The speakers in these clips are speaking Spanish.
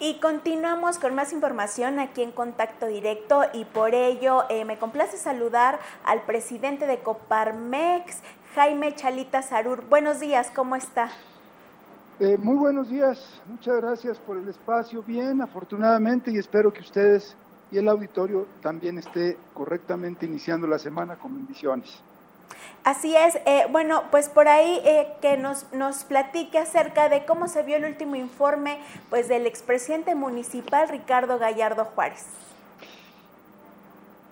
Y continuamos con más información aquí en Contacto Directo y por ello eh, me complace saludar al presidente de Coparmex, Jaime Chalita Sarur. Buenos días, ¿cómo está? Eh, muy buenos días, muchas gracias por el espacio. Bien, afortunadamente, y espero que ustedes y el auditorio también esté correctamente iniciando la semana con bendiciones. Así es, eh, bueno, pues por ahí eh, que nos, nos platique acerca de cómo se vio el último informe pues del expresidente municipal Ricardo Gallardo Juárez.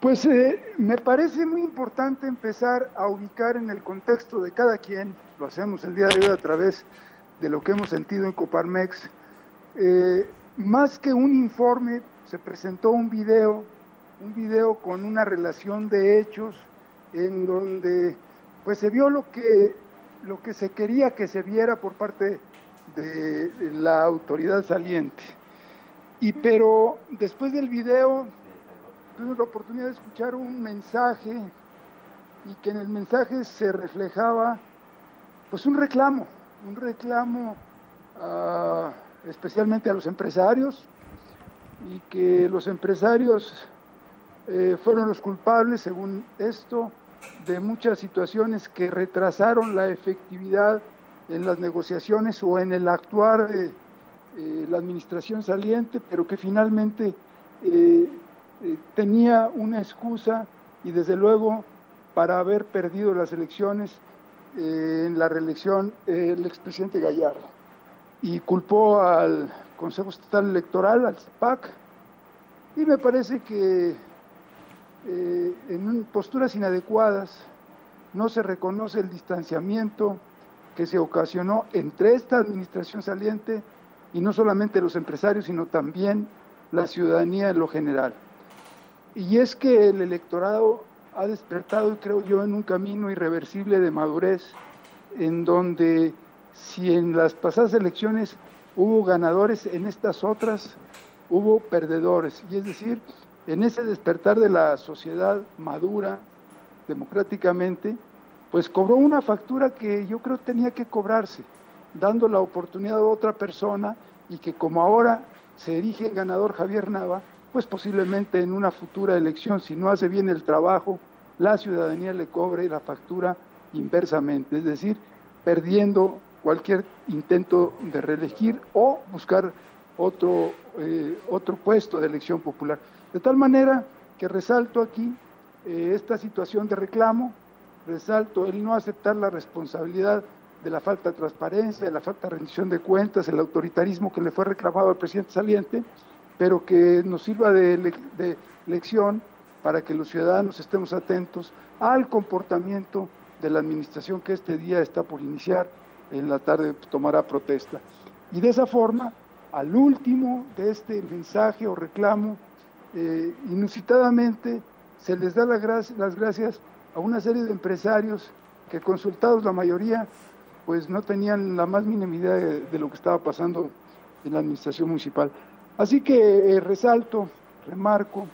Pues eh, me parece muy importante empezar a ubicar en el contexto de cada quien, lo hacemos el día de hoy a través de lo que hemos sentido en Coparmex, más que un informe, se presentó un video, un video con una relación de hechos en donde pues se vio lo que, lo que se quería que se viera por parte de la autoridad saliente. Y pero después del video tuve la oportunidad de escuchar un mensaje y que en el mensaje se reflejaba pues un reclamo, un reclamo ah, especialmente a los empresarios y que los empresarios eh, fueron los culpables, según esto, de muchas situaciones que retrasaron la efectividad en las negociaciones o en el actuar de eh, la administración saliente, pero que finalmente eh, eh, tenía una excusa y desde luego para haber perdido las elecciones en la reelección el expresidente Gallardo. Y culpó al Consejo Estatal Electoral, al CEPAC, y me parece que eh, en posturas inadecuadas, no se reconoce el distanciamiento que se ocasionó entre esta administración saliente y no solamente los empresarios, sino también la ciudadanía en lo general. Y es que el electorado ha despertado, creo yo, en un camino irreversible de madurez, en donde si en las pasadas elecciones hubo ganadores, en estas otras hubo perdedores. Y es decir, en ese despertar de la sociedad madura democráticamente, pues cobró una factura que yo creo tenía que cobrarse, dando la oportunidad a otra persona y que como ahora se erige el ganador Javier Nava, pues posiblemente en una futura elección, si no hace bien el trabajo, la ciudadanía le cobre la factura inversamente, es decir, perdiendo cualquier intento de reelegir o buscar otro, eh, otro puesto de elección popular. De tal manera que resalto aquí eh, esta situación de reclamo, resalto el no aceptar la responsabilidad de la falta de transparencia, de la falta de rendición de cuentas, el autoritarismo que le fue reclamado al presidente saliente, pero que nos sirva de, de lección para que los ciudadanos estemos atentos al comportamiento de la administración que este día está por iniciar, en la tarde tomará protesta. Y de esa forma, al último de este mensaje o reclamo, eh, inusitadamente se les da las gracias a una serie de empresarios que consultados la mayoría, pues no tenían la más mínima idea de, lo que estaba pasando en la administración municipal. Así que eh, resalto, remarco,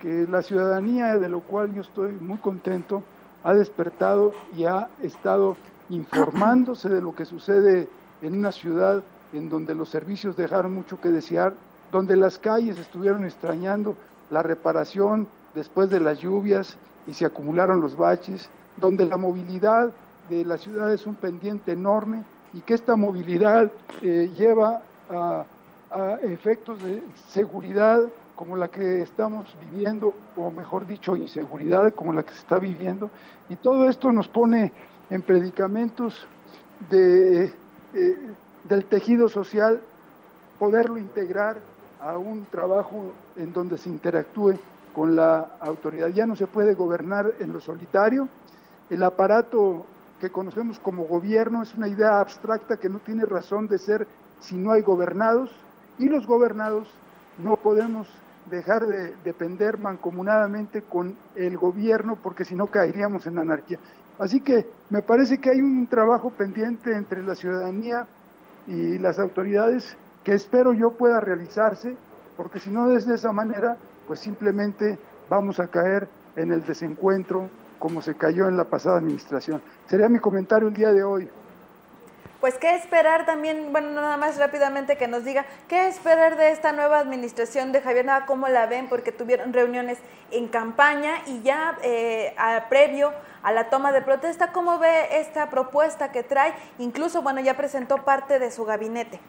que la ciudadanía, de lo cual yo estoy muy contento, ha despertado y ha estado informándose de lo que sucede en una ciudad en donde los servicios dejaron mucho que desear, donde las calles estuvieron extrañando la reparación después de las lluvias y se acumularon los baches, donde la movilidad de la ciudad es un pendiente enorme y que esta movilidad eh, lleva a, efectos de seguridad como la que estamos viviendo, o mejor dicho, inseguridad como la que se está viviendo, y todo esto nos pone en predicamentos de, eh, del tejido social, poderlo integrar a un trabajo en donde se interactúe con la autoridad. Ya no se puede gobernar en lo solitario. El aparato que conocemos como gobierno es una idea abstracta que no tiene razón de ser si no hay gobernados y los gobernados no podemos dejar de depender mancomunadamente con el gobierno porque si no caeríamos en anarquía. Así que me parece que hay un trabajo pendiente entre la ciudadanía y las autoridades que espero yo pueda realizarse, porque si no es de esa manera, pues simplemente vamos a caer en el desencuentro como se cayó en la pasada administración. Sería mi comentario el día de hoy. pues qué esperar también, bueno, nada más rápidamente que nos diga, qué esperar de esta nueva administración de Javier Nava, cómo la ven, porque tuvieron reuniones en campaña y ya eh, previo a la toma de protesta, ¿cómo ve esta propuesta que trae? Incluso, bueno, ya presentó parte de su gabinete.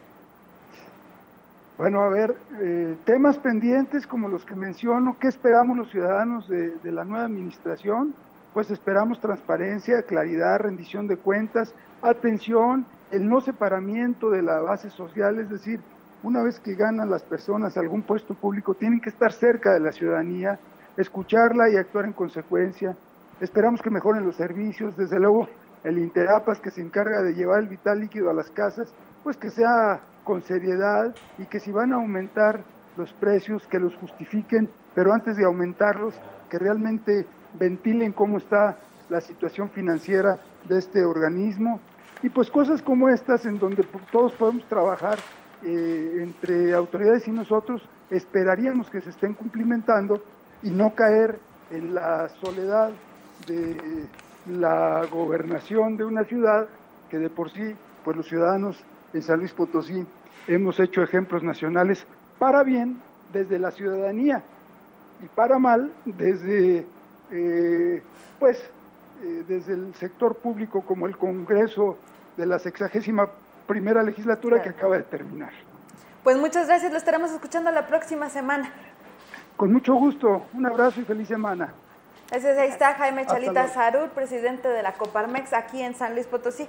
Bueno, a ver, eh, temas pendientes como los que menciono, ¿qué esperamos los ciudadanos de, de la nueva administración? Pues esperamos transparencia, claridad, rendición de cuentas, atención, el no separamiento de la base social, es decir, una vez que ganan las personas algún puesto público, tienen que estar cerca de la ciudadanía, escucharla y actuar en consecuencia. Esperamos que mejoren los servicios, desde luego el Interapas que se encarga de llevar el vital líquido a las casas, pues que sea con seriedad y que si van a aumentar los precios, que los justifiquen, pero antes de aumentarlos, que realmente ventilen cómo está la situación financiera de este organismo. Y pues cosas como estas en donde todos podemos trabajar eh, entre autoridades y nosotros, esperaríamos que se estén cumplimentando y no caer en la soledad de la gobernación de una ciudad que de por sí, pues los ciudadanos en San Luis Potosí hemos hecho ejemplos nacionales para bien desde la ciudadanía y para mal desde eh, pues eh, desde el sector público como el Congreso de la sexagésima primera legislatura que acaba de terminar. Pues muchas gracias, lo estaremos escuchando la próxima semana. Con mucho gusto, un abrazo y feliz semana. Ese ahí está Jaime Chalita Sarur, presidente de la Coparmex aquí en San Luis Potosí.